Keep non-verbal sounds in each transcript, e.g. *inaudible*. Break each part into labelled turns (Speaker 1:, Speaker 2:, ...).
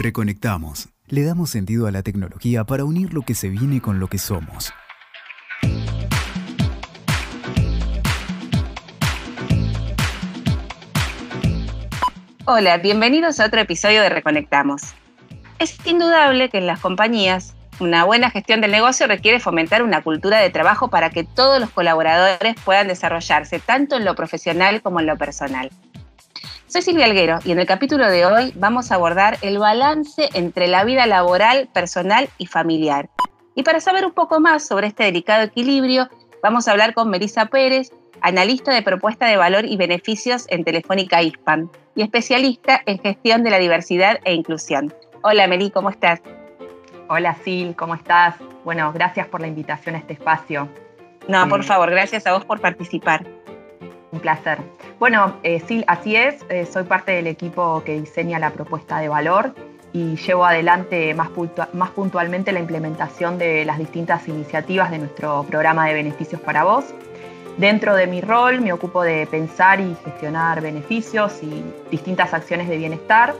Speaker 1: Reconectamos. Le damos sentido a la tecnología para unir lo que se viene con lo que somos.
Speaker 2: Hola, bienvenidos a otro episodio de Reconectamos. Es indudable que en las compañías una buena gestión del negocio requiere fomentar una cultura de trabajo para que todos los colaboradores puedan desarrollarse tanto en lo profesional como en lo personal. Soy Silvia Alguero y en el capítulo de hoy vamos a abordar el balance entre la vida laboral, personal y familiar. Y para saber un poco más sobre este delicado equilibrio, vamos a hablar con Melissa Pérez, analista de propuesta de valor y beneficios en Telefónica Hispan y especialista en gestión de la diversidad e inclusión. Hola Meli, ¿cómo estás?
Speaker 3: Hola Sil, ¿cómo estás? Bueno, gracias por la invitación a este espacio.
Speaker 2: No, por eh, favor, gracias a vos por participar.
Speaker 3: Un placer. Bueno, eh, Sil, así es, eh, soy parte del equipo que diseña la propuesta de valor y llevo adelante más, puntualmente la implementación de las distintas iniciativas de nuestro programa de beneficios para vos. Dentro de mi rol me ocupo de pensar y gestionar beneficios y distintas acciones de bienestar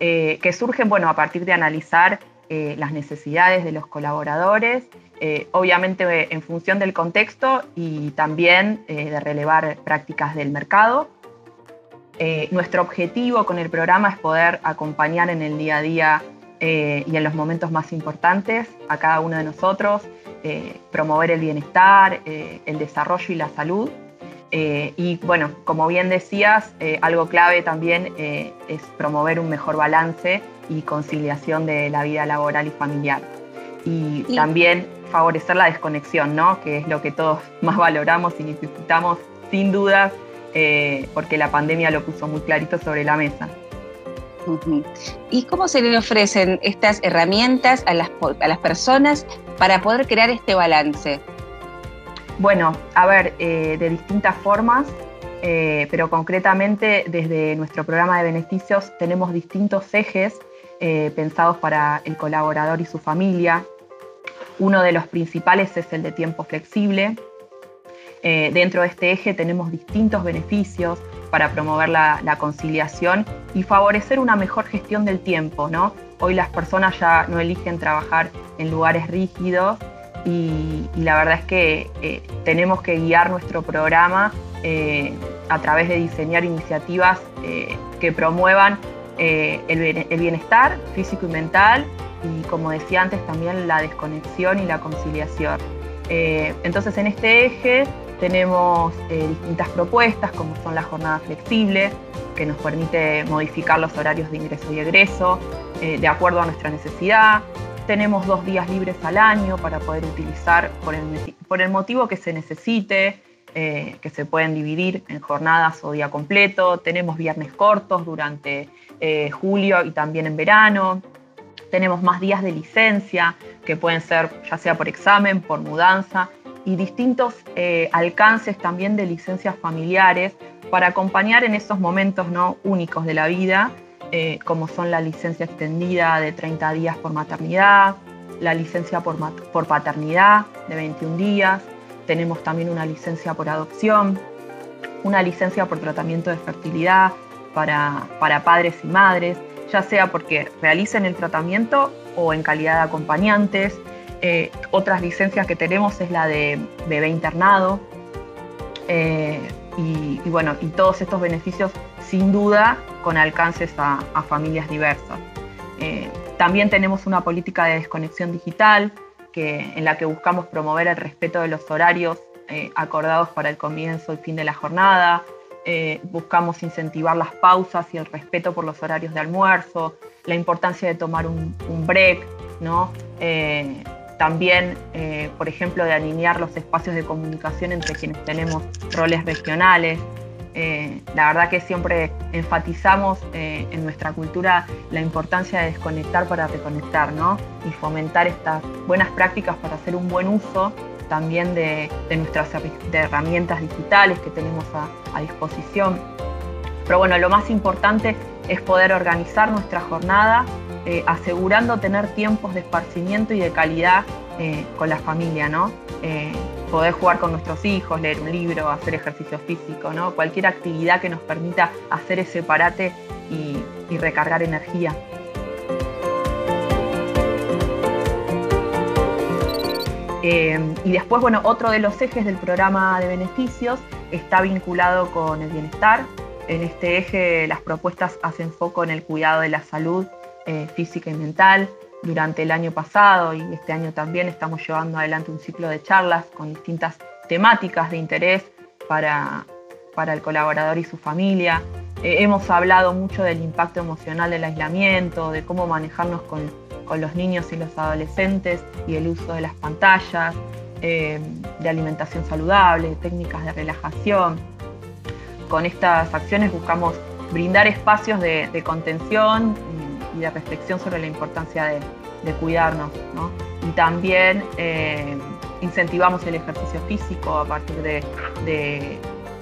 Speaker 3: que surgen bueno, a partir de analizar eh, las necesidades de los colaboradores, eh, obviamente en función del contexto y también eh, de relevar prácticas del mercado. nuestro objetivo con el programa es poder acompañar en el día a día y en los momentos más importantes a cada uno de nosotros, promover el bienestar, el desarrollo y la salud. Y bueno, como bien decías, algo clave también es promover un mejor balance y conciliación de la vida laboral y familiar. Y también favorecer la desconexión, ¿no? que es lo que todos *laughs* más valoramos y necesitamos sin dudas, eh, porque la pandemia lo puso muy clarito sobre la mesa.
Speaker 2: ¿Y cómo se le ofrecen estas herramientas a las, a las personas para poder crear este balance?
Speaker 3: Bueno, a ver, eh, de distintas formas, eh, pero concretamente desde nuestro programa de beneficios tenemos distintos ejes eh, pensados para el colaborador y su familia. Uno de los principales es el de tiempo flexible. Dentro de este eje tenemos distintos beneficios para promover la, conciliación y favorecer una mejor gestión del tiempo. ¿no? Hoy las personas ya no eligen trabajar en lugares rígidos y, la verdad es que eh, tenemos que guiar nuestro programa a través de diseñar iniciativas que promuevan eh, el, bienestar físico y mental y como decía antes también la desconexión y la conciliación. Eh, entonces en este eje tenemos eh, distintas propuestas como son la jornada flexible que nos permite modificar los horarios de ingreso y egreso de acuerdo a nuestra necesidad. Tenemos dos días libres al año para poder utilizar por el, por el motivo que se necesite. que se pueden dividir en jornadas o día completo. Tenemos viernes cortos durante eh, julio y también en verano. Tenemos más días de licencia, que pueden ser ya sea por examen, por mudanza, y distintos eh, alcances también de licencias familiares para acompañar en esos momentos ¿no? únicos de la vida, eh, como son la licencia extendida de 30 días por maternidad, la licencia por, paternidad de 21 días, tenemos también una licencia por adopción, una licencia por tratamiento de fertilidad, para, padres y madres, ya sea porque realicen el tratamiento o en calidad de acompañantes. Eh, otras licencias que tenemos es la de bebé internado. Eh, y, bueno, y todos estos beneficios sin duda con alcances a, familias diversas. Eh, también tenemos una política de desconexión digital que, en la que buscamos promover el respeto de los horarios acordados para el comienzo y fin de la jornada, eh, buscamos incentivar las pausas y el respeto por los horarios de almuerzo, la importancia de tomar un, break, ¿no? Eh, también, eh, por ejemplo, de alinear los espacios de comunicación entre quienes tenemos roles regionales. La verdad que siempre enfatizamos en nuestra cultura la importancia de desconectar para reconectar, ¿no? Y fomentar estas buenas prácticas para hacer un buen uso también de, nuestras herramientas digitales que tenemos a, disposición. Pero bueno, lo más importante es poder organizar nuestra jornada eh, asegurando tener tiempos de esparcimiento y de calidad eh, con la familia, ¿no? Eh, Poder jugar con nuestros hijos, leer un libro, hacer ejercicio físico, ¿no? Cualquier actividad que nos permita hacer ese parate y, recargar energía. Eh, y después, bueno, otro de los ejes del programa de beneficios está vinculado con el bienestar. En este eje las propuestas hacen foco en el cuidado de la salud física y mental, durante el año pasado y este año también estamos llevando adelante un ciclo de charlas con distintas temáticas de interés para, para el colaborador y su familia. Eh, hemos hablado mucho del impacto emocional del aislamiento, de cómo manejarnos con, con los niños y los adolescentes y el uso de las pantallas, eh, de alimentación saludable, técnicas de relajación. Con estas acciones buscamos brindar espacios de, contención y, de reflexión sobre la importancia de, cuidarnos. Y también eh, incentivamos el ejercicio físico a partir de,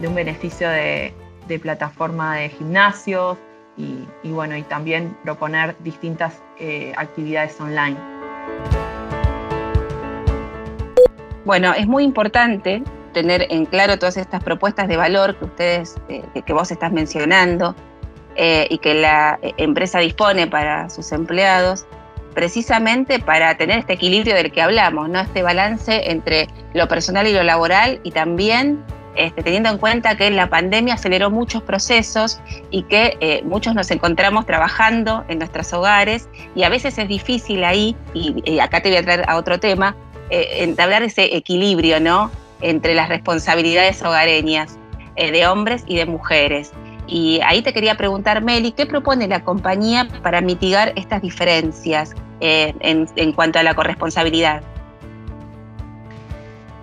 Speaker 3: un beneficio de, plataforma de gimnasios y, bueno, y también proponer distintas eh, actividades online.
Speaker 2: Bueno, es muy importante tener en claro todas estas propuestas de valor que ustedes, eh, que vos estás mencionando eh, y que la eh, empresa dispone para sus empleados, precisamente para tener este equilibrio del que hablamos, ¿no? Este balance entre lo personal y lo laboral y también este, teniendo en cuenta que la pandemia aceleró muchos procesos y que muchos nos encontramos trabajando en nuestros hogares y a veces es difícil ahí, y acá te voy a traer a otro tema, eh, entablar ese equilibrio, ¿no? Entre las responsabilidades hogareñas eh, de hombres y de mujeres. Y ahí te quería preguntar, Meli, ¿qué propone la compañía para mitigar estas diferencias eh, en, cuanto a la corresponsabilidad?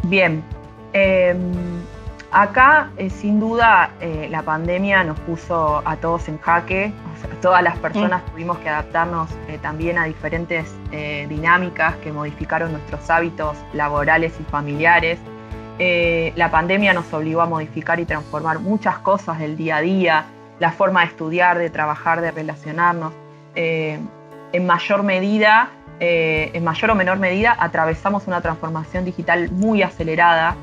Speaker 3: Bien, em, acá sin duda la pandemia nos puso a todos en jaque, todas las personas mm. tuvimos que adaptarnos eh, también a diferentes eh, dinámicas que modificaron nuestros hábitos laborales y familiares. Eh, la pandemia nos obligó a modificar y transformar muchas cosas del día a día, la forma de estudiar, de trabajar, de relacionarnos. en mayor medida, en mayor o menor medida, atravesamos una transformación digital muy acelerada.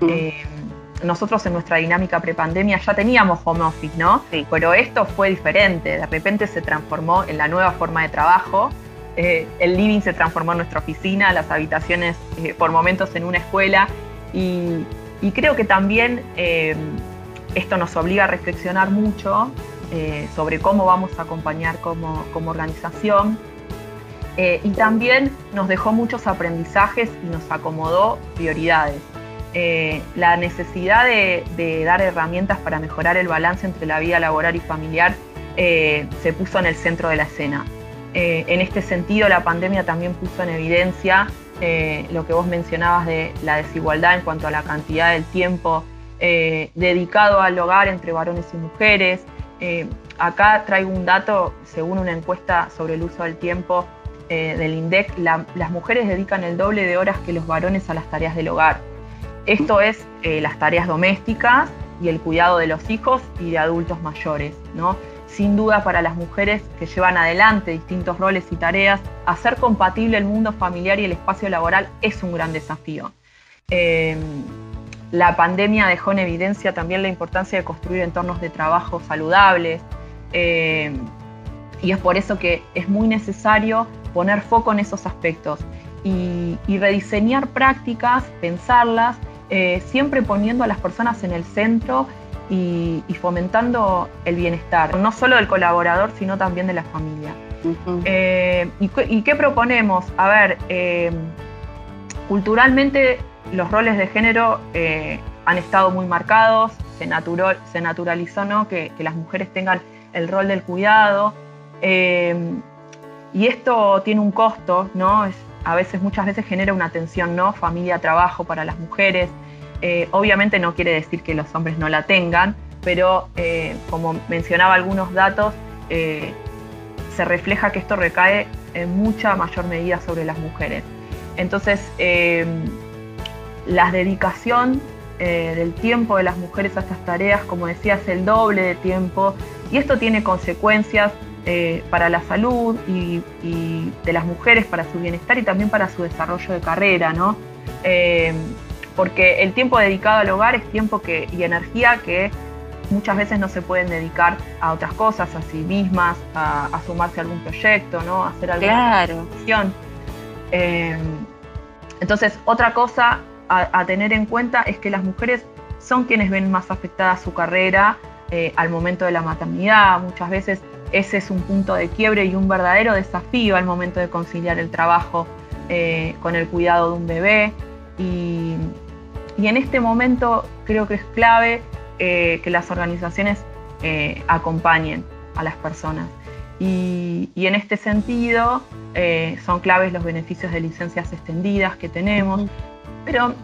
Speaker 3: Mm nosotros en nuestra dinámica prepandemia ya teníamos home office, ¿no? Sí. Pero esto fue diferente, de repente se transformó en la nueva forma de trabajo. Eh, el living se transformó en nuestra oficina, las habitaciones eh, por momentos en una escuela y, creo que también eh, esto nos obliga a reflexionar mucho sobre cómo vamos a acompañar como, organización y también nos dejó muchos aprendizajes y nos acomodó prioridades. Eh, la necesidad de, dar herramientas para mejorar el balance entre la vida laboral y familiar eh, se puso en el centro de la escena. Eh, en este sentido, la pandemia también puso en evidencia lo que vos mencionabas de la desigualdad en cuanto a la cantidad del tiempo dedicado al hogar entre varones y mujeres. acá traigo un dato, según una encuesta sobre el uso del tiempo del INDEC, las mujeres dedican el doble de horas que los varones a las tareas del hogar. Esto es eh, las tareas domésticas y el cuidado de los hijos y de adultos mayores. ¿no? Sin duda para las mujeres que llevan adelante distintos roles y tareas, hacer compatible el mundo familiar y el espacio laboral es un gran desafío. Em, la pandemia dejó en evidencia también la importancia de construir entornos de trabajo saludables em, y es por eso que es muy necesario poner foco en esos aspectos y rediseñar prácticas, pensarlas eh, siempre poniendo a las personas en el centro y, fomentando el bienestar, no solo del colaborador, sino también de la familia. Eh, y, qué proponemos? A ver, eh, culturalmente los roles de género han estado muy marcados, se, se naturalizó ¿no? que, las mujeres tengan el rol del cuidado. y esto tiene un costo, ¿no? a veces, muchas veces genera una tensión, ¿no? Familia, trabajo para las mujeres. Eh, obviamente no quiere decir que los hombres no la tengan, pero eh, como mencionaba algunos datos, eh, se refleja que esto recae en mucha mayor medida sobre las mujeres. Entonces, la dedicación del tiempo de las mujeres a estas tareas, como decía, es el doble de tiempo y esto tiene consecuencias para la salud y, de las mujeres, para su bienestar y también para su desarrollo de carrera, ¿no? Porque el tiempo dedicado al hogar es tiempo que, y energía que muchas veces no se pueden dedicar a otras cosas, a sí mismas, a, sumarse a algún proyecto, ¿no? A hacer alguna
Speaker 2: claro.
Speaker 3: Eh, entonces, otra cosa a, tener en cuenta es que las mujeres son quienes ven más afectada su carrera eh, al momento de la maternidad. Muchas veces ese es un punto de quiebre y un verdadero desafío al momento de conciliar el trabajo eh, con el cuidado de un bebé. Y, en este momento creo que es clave eh, que las organizaciones acompañen a las personas. Y, en este sentido son claves los beneficios de licencias extendidas que tenemos, pero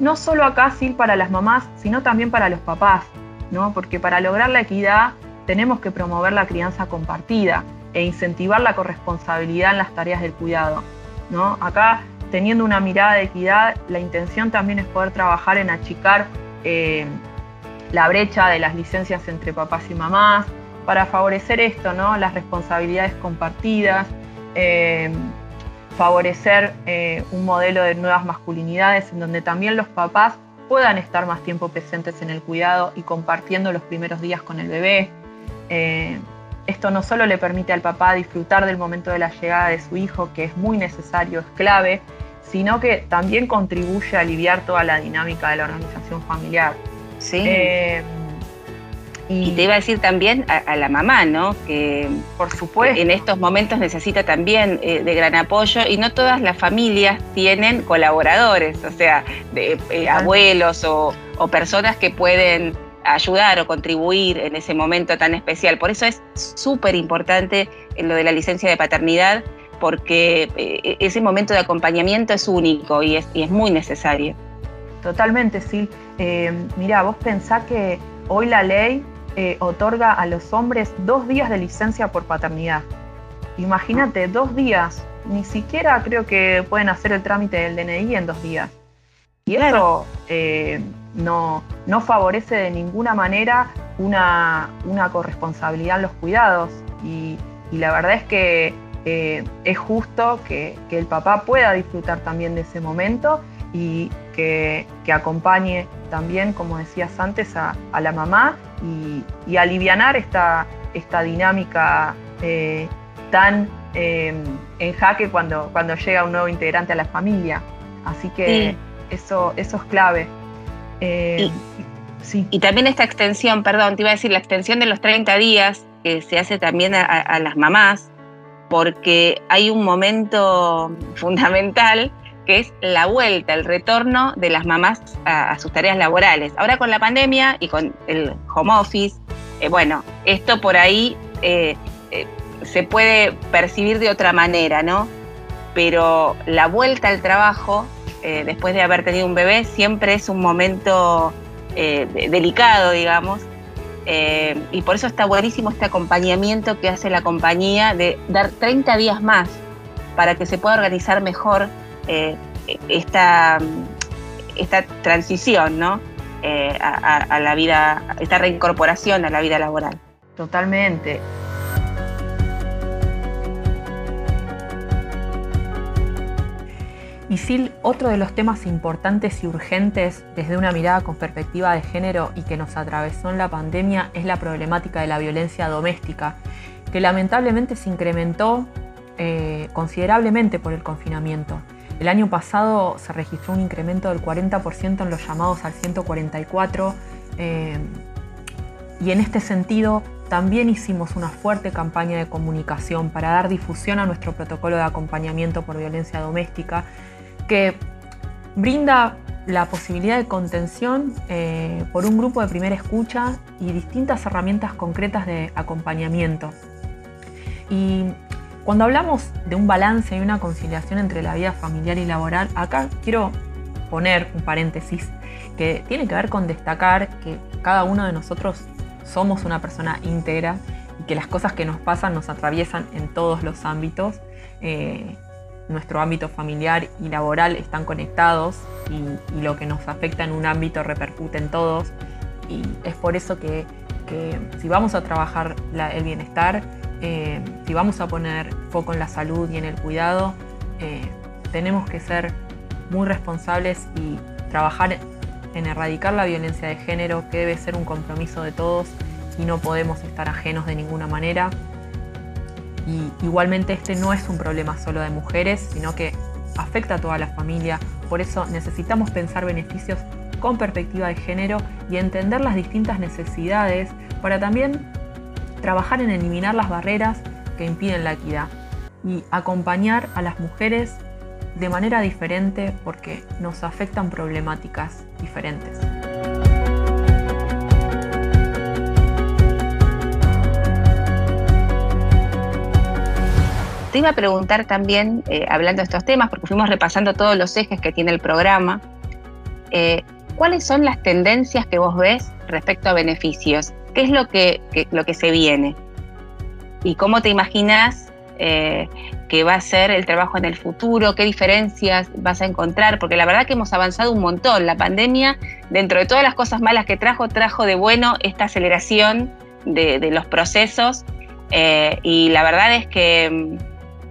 Speaker 3: no solo acá, sí, para las mamás, sino también para los papás, ¿no? Porque para lograr la equidad tenemos que promover la crianza compartida e incentivar la corresponsabilidad en las tareas del cuidado, ¿no? Acá, teniendo una mirada de equidad, la intención también es poder trabajar en achicar eh, la brecha de las licencias entre papás y mamás, para favorecer esto, ¿no? Las responsabilidades compartidas, eh, favorecer eh, un modelo de nuevas masculinidades en donde también los papás puedan estar más tiempo presentes en el cuidado y compartiendo los primeros días con el bebé. Esto no solo le permite al papá disfrutar del momento de la llegada de su hijo, que es muy necesario, es clave, sino que también contribuye a aliviar toda la dinámica de la organización familiar.
Speaker 2: Sí. Eh, y, te iba a decir también a, la mamá, ¿no? Que
Speaker 3: por supuesto
Speaker 2: en estos momentos necesita también eh, de gran apoyo y no todas las familias tienen colaboradores, o sea, de, eh, abuelos o, personas que pueden ayudar o contribuir en ese momento tan especial. Por eso es súper importante en lo de la licencia de paternidad, porque eh, ese momento de acompañamiento es único y es, y es muy necesario.
Speaker 3: Totalmente, sí. mira, vos pensás que hoy la ley eh, otorga a los hombres dos días de licencia por paternidad. Imagínate, dos días. Ni siquiera creo que pueden hacer el trámite del DNI en dos días. Y eso eh, no, no, favorece de ninguna manera una, una corresponsabilidad en los cuidados. Y, la verdad es que eh, es justo que, el papá pueda disfrutar también de ese momento y que, que acompañe también, como decías antes, a, la mamá y, y alivianar esta, esta dinámica eh, tan eh, en jaque cuando, cuando llega un nuevo integrante a la familia. Así que eso, eso es clave.
Speaker 2: Eh, y, también esta extensión, perdón, te iba a decir, la extensión de los 30 días que se hace también a las mamás, porque hay un momento *laughs* fundamental que es la vuelta, el retorno de las mamás a, sus tareas laborales. Ahora con la pandemia y con el home office, eh, bueno, esto por ahí eh, eh, se puede percibir de otra manera, ¿no? Pero la vuelta al trabajo, después de haber tenido un bebé, siempre es un momento delicado, digamos, y por eso está buenísimo este acompañamiento que hace la compañía de dar 30 días más para que se pueda organizar mejor eh, esta, esta transición, ¿no? Eh, a, la vida, esta reincorporación a la vida laboral.
Speaker 3: Totalmente. Y Sil, otro de los temas importantes y urgentes desde una mirada con perspectiva de género y que nos atravesó en la pandemia es la problemática de la violencia doméstica, que lamentablemente se incrementó eh, considerablemente por el confinamiento. El año pasado se registró un incremento del 40% en los llamados al 144 eh, y en este sentido también hicimos una fuerte campaña de comunicación para dar difusión a nuestro protocolo de acompañamiento por violencia doméstica que brinda la posibilidad de contención eh, por un grupo de primera escucha y distintas herramientas concretas de acompañamiento. Y cuando hablamos de un balance y una conciliación entre la vida familiar y laboral, acá quiero poner un paréntesis que tiene que ver con destacar que cada uno de nosotros somos una persona íntegra y que las cosas que nos pasan nos atraviesan en todos los ámbitos. Eh, nuestro ámbito familiar y laboral están conectados y, lo que nos afecta en un ámbito repercute en todos. Y es por eso que, si vamos a trabajar el bienestar, eh, si vamos a poner foco en la salud y en el cuidado, eh, tenemos que ser muy responsables y trabajar en erradicar la violencia de género, que debe ser un compromiso de todos y no podemos estar ajenos de ninguna manera. Y igualmente este no es un problema solo de mujeres, sino que afecta a toda la familia, por eso necesitamos pensar beneficios con perspectiva de género y entender las distintas necesidades para también trabajar en eliminar las barreras que impiden la equidad y acompañar a las mujeres de manera diferente porque nos afectan problemáticas diferentes.
Speaker 2: Te iba a preguntar también, eh, hablando de estos temas, porque fuimos repasando todos los ejes que tiene el programa, eh, ¿cuáles son las tendencias que vos ves respecto a beneficios? ¿Qué es lo que, lo que se viene? ¿Y cómo te imaginas eh, que va a ser el trabajo en el futuro? ¿Qué diferencias vas a encontrar? Porque la verdad que hemos avanzado un montón. La pandemia, dentro de todas las cosas malas que trajo, trajo de bueno esta aceleración de, de los procesos. y la verdad es que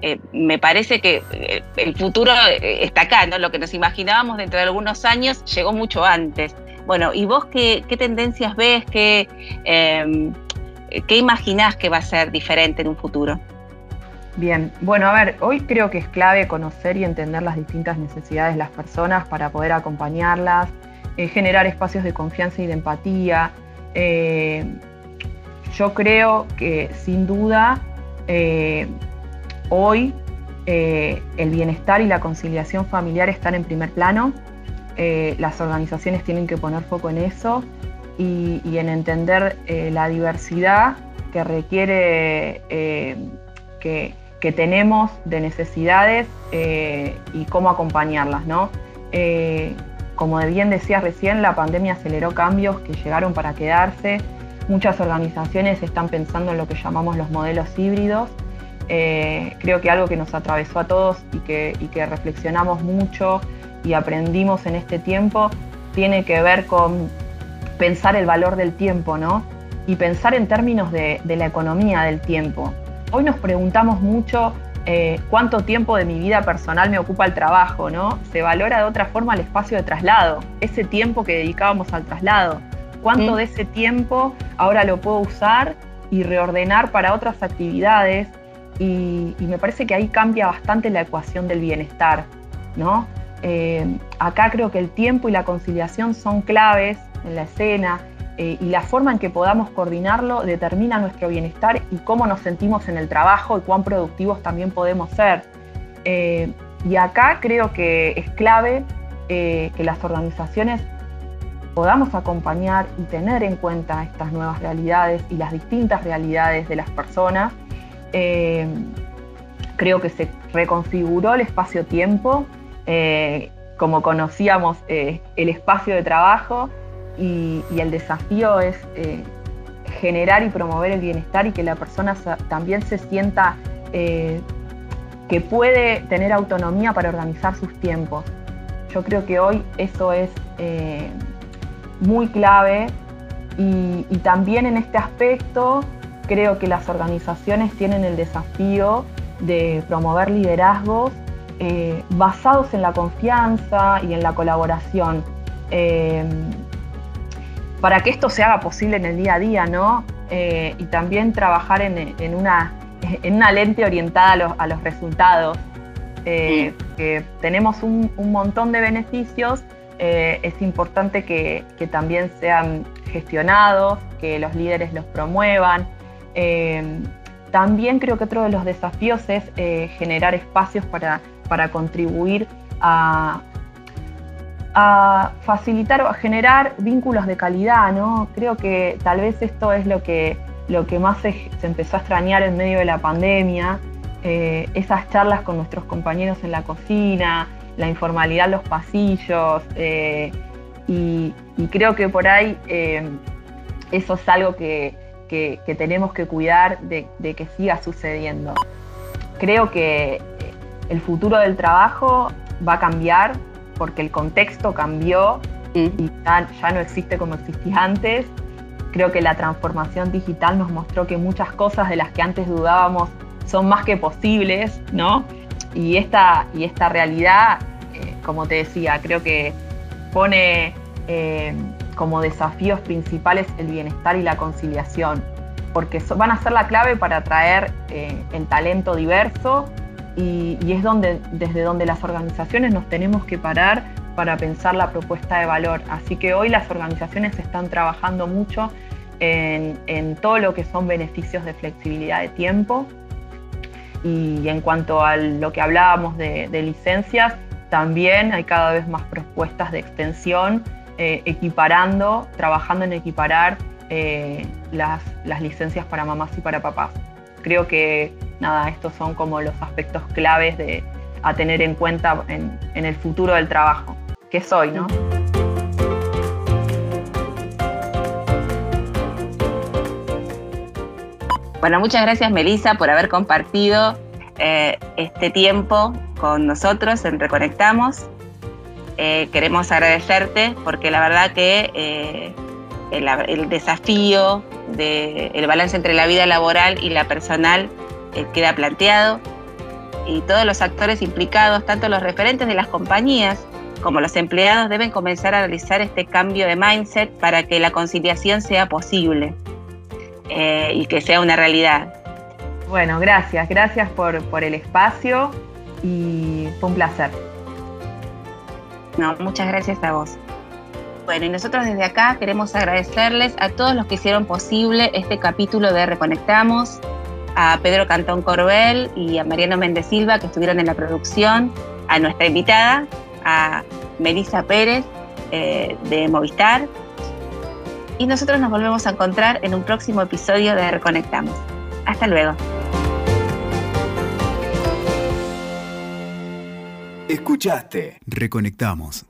Speaker 2: eh, me parece que eh, el futuro eh, está acá, ¿no? Lo que nos imaginábamos dentro de algunos años llegó mucho antes. Bueno, ¿y vos qué, tendencias ves? Qué, em, ¿Qué imaginás que va a ser diferente en un futuro?
Speaker 3: Bien, bueno, a ver, hoy creo que es clave conocer y entender las distintas necesidades de las personas para poder acompañarlas, generar espacios de confianza y de empatía. yo creo que sin duda Hoy eh, el bienestar y la conciliación familiar están en primer plano. Eh, las organizaciones tienen que poner foco en eso y, en entender eh, la diversidad que requiere que, tenemos de necesidades y cómo acompañarlas. ¿no? como bien decías recién, la pandemia aceleró cambios que llegaron para quedarse. Muchas organizaciones están pensando en lo que llamamos los modelos híbridos, eh, creo que algo que nos atravesó a todos y que, reflexionamos mucho y aprendimos en este tiempo tiene que ver con pensar el valor del tiempo, ¿no? Y pensar en términos de, la economía del tiempo. Hoy nos preguntamos mucho eh, cuánto tiempo de mi vida personal me ocupa el trabajo, ¿no? Se valora de otra forma el espacio de traslado, ese tiempo que dedicábamos al traslado. ¿Cuánto de ese tiempo ahora lo puedo usar y reordenar para otras actividades y, me parece que ahí cambia bastante la ecuación del bienestar. ¿no? Eh, acá creo que el tiempo y la conciliación son claves en la escena eh, y la forma en que podamos coordinarlo determina nuestro bienestar y cómo nos sentimos en el trabajo y cuán productivos también podemos ser. Eh, y acá creo que es clave que las organizaciones podamos acompañar y tener en cuenta estas nuevas realidades y las distintas realidades de las personas eh, creo que se reconfiguró el espacio-tiempo, eh, como conocíamos eh, el espacio de trabajo y, el desafío es generar y promover el bienestar y que la persona también se sienta que puede tener autonomía para organizar sus tiempos. Yo creo que hoy eso es muy clave y, y también en este aspecto creo que las organizaciones tienen el desafío de promover liderazgos eh, basados en la confianza y en la colaboración. Eh, para que esto se haga posible en el día a día, ¿no? Eh, y también trabajar en, una, en una, lente orientada a los, resultados. que tenemos un, montón de beneficios, es importante que, que también sean gestionados, que los líderes los promuevan, eh, también creo que otro de los desafíos es eh, generar espacios para, contribuir a, facilitar o a generar vínculos de calidad, ¿no? Creo que tal vez esto es lo que, lo que más se, empezó a extrañar en medio de la pandemia, eh, esas charlas con nuestros compañeros en la cocina, la informalidad en los pasillos, y, creo que por ahí eso es algo que, que, tenemos que cuidar de, que siga sucediendo. Creo que el futuro del trabajo va a cambiar porque el contexto cambió y ya, no existe como existía antes. Creo que la transformación digital nos mostró que muchas cosas de las que antes dudábamos son más que posibles, ¿no? Y esta, y esta realidad, eh, como te decía, creo que pone eh, como desafíos principales el bienestar y la conciliación, porque van a ser la clave para atraer eh, el talento diverso y, es donde, desde donde las organizaciones nos tenemos que parar para pensar la propuesta de valor. Así que hoy las organizaciones están trabajando mucho en, todo lo que son beneficios de flexibilidad de tiempo. Y en cuanto a lo que hablábamos de, licencias, también hay cada vez más propuestas de extensión, eh, equiparando, trabajando en equiparar eh, las, licencias para mamás y para papás. Creo que nada, estos son como los aspectos claves de, a tener en cuenta en, el futuro del trabajo, que es hoy, ¿no?
Speaker 2: Bueno, muchas gracias Melissa por haber compartido eh, este tiempo con nosotros en Reconectamos. Eh, queremos agradecerte porque la verdad que eh, el, desafío del balance entre la vida laboral y la personal queda planteado y todos los actores implicados, tanto los referentes de las compañías como los empleados, deben comenzar a realizar este cambio de mindset para que la conciliación sea posible. Eh, y que sea una realidad.
Speaker 3: Bueno, gracias, gracias por el espacio y fue un placer.
Speaker 2: Muchas gracias a vos. Bueno, y nosotros desde acá queremos agradecerles a todos los que hicieron posible este capítulo de Reconectamos, a Pedro Cantón Corbel y a Mariano Méndez Silva que estuvieron en la producción, a nuestra invitada, a Melissa Pérez eh, de Movistar, y nosotros nos volvemos a encontrar en un próximo episodio de Reconectamos. Hasta luego.
Speaker 1: Escuchaste. Reconectamos